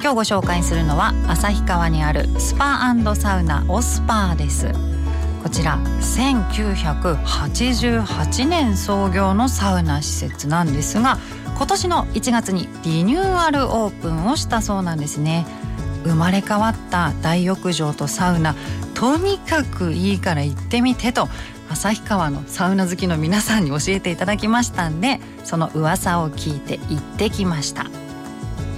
今日ご紹介するのは旭川にあるスパサウナオスパーです。こちら1988年創業のサウナ施設なんですが今年の1月にリニューアルオープンをしたそうなんですね。生まれ変わった大浴場とサウナとにかくいいから行ってみてと旭川のサウナ好きの皆さんに教えていただきましたんでその噂を聞いて行ってきました。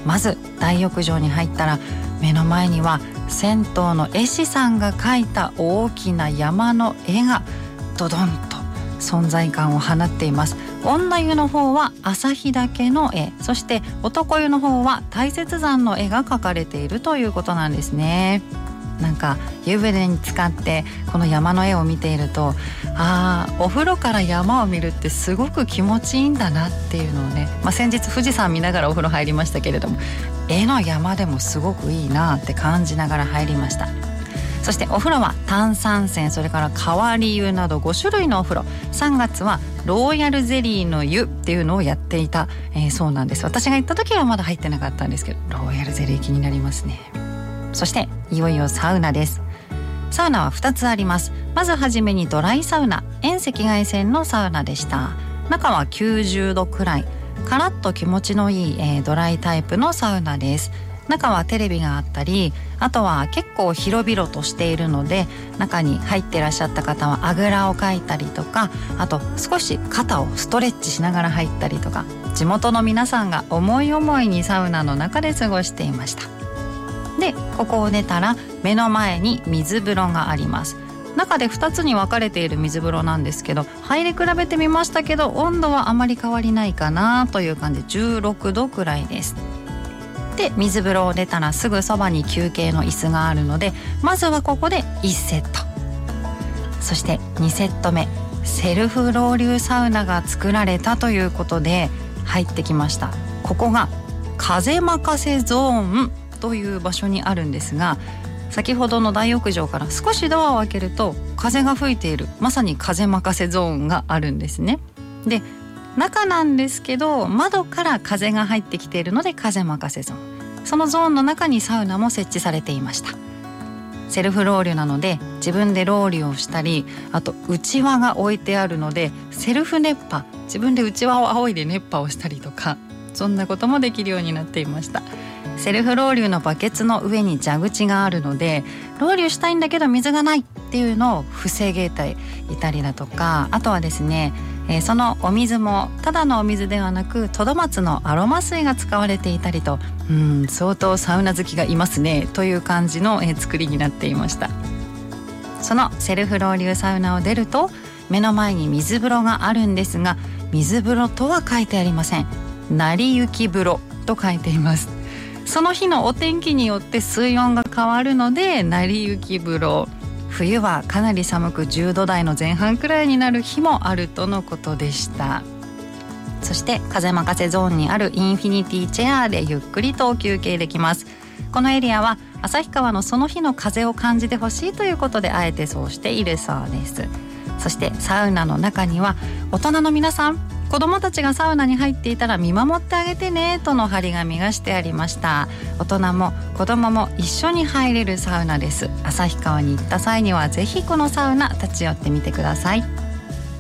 まず大浴場に入ったら目の前には銭湯の絵師さんが描いた大きな山の絵がドドンと存在感を放っています。女湯の方は朝日岳の絵。そして男湯の方は大雪山の絵が描かれているということなんですね。なんか湯船に浸かってこの山の絵を見ているとああお風呂から山を見るってすごく気持ちいいんだなっていうのをね、まあ、先日富士山見ながらお風呂入りましたけれども絵の山でもすごくいいなって感じながら入りました。そしてお風呂は炭酸泉それから変わり湯など5種類のお風呂。3月はローヤルゼリーの湯っていうのをやっていた、えー、そうなんです。私が行った時はまだ入ってなかったんですけどローヤルゼリー気になりますね。そしていよいよサウナです。サウナは2つあります。まずはじめにドライサウナ。遠赤外線のサウナでした。中は90度くらい。カラッと気持ちのいい、えー、ドライタイプのサウナです。中はテレビがあったりあとは結構広々としているので中に入ってらっしゃった方はあぐらをかいたりとかあと少し肩をストレッチしながら入ったりとか地元の皆さんが思い思いにサウナの中で過ごしていました。でここを出たら目の前に水風呂があります。中で2つに分かれている水風呂なんですけど入り比べてみましたけど温度はあまり変わりないかなという感じ16度くらいです。で水風呂を出たらすぐそばに休憩の椅子があるのでまずはここで1セット。そして2セット目セルフロウリュサウナが作られたということで入ってきました。ここが風任せゾーン。という場所にあるんですが先ほどの大浴場から少しドアを開けると風が吹いている。まさに風任せゾーンがあるんですね。で中なんですけど窓から風が入ってきているので風任せゾーン。そのゾーンの中にサウナも設置されていました。セルフロウリュなので自分でロウリュをしたりあと内輪が置いてあるのでセルフ熱波。自分で内輪を仰いで熱波をしたりとかそんなこともできるようになっていました。セルフロウリュのバケツの上に蛇口があるのでロウリュしたいんだけど水がないっていうのを防げていたりだとかあとはですねえー、そのお水もただのお水ではなくトドマツのアロマ水が使われていたりとうん相当サウナ好きがいますねという感じの、えー、作りになっていました。そのセルフロウリュサウナを出ると目の前に水風呂があるんですが水風呂とは書いてありません。成り行き風呂と書いています。その日のお天気によって水温が変わるので成り行き風呂。冬はかなり寒く10度台の前半くらいになる日もあるとのことでした。そして風任せゾーンにあるインフィニティチェアでゆっくりと休憩できます。このエリアは旭川のその日の風を感じてほしいということであえてそうしているそうです。そしてサウナの中には大人の皆さん子どもたちがサウナに入っていたら見守ってあげてねとの張り紙がしてありました。大人も子どもも一緒に入れるサウナです。旭川に行った際にはぜひこのサウナ立ち寄ってみてください。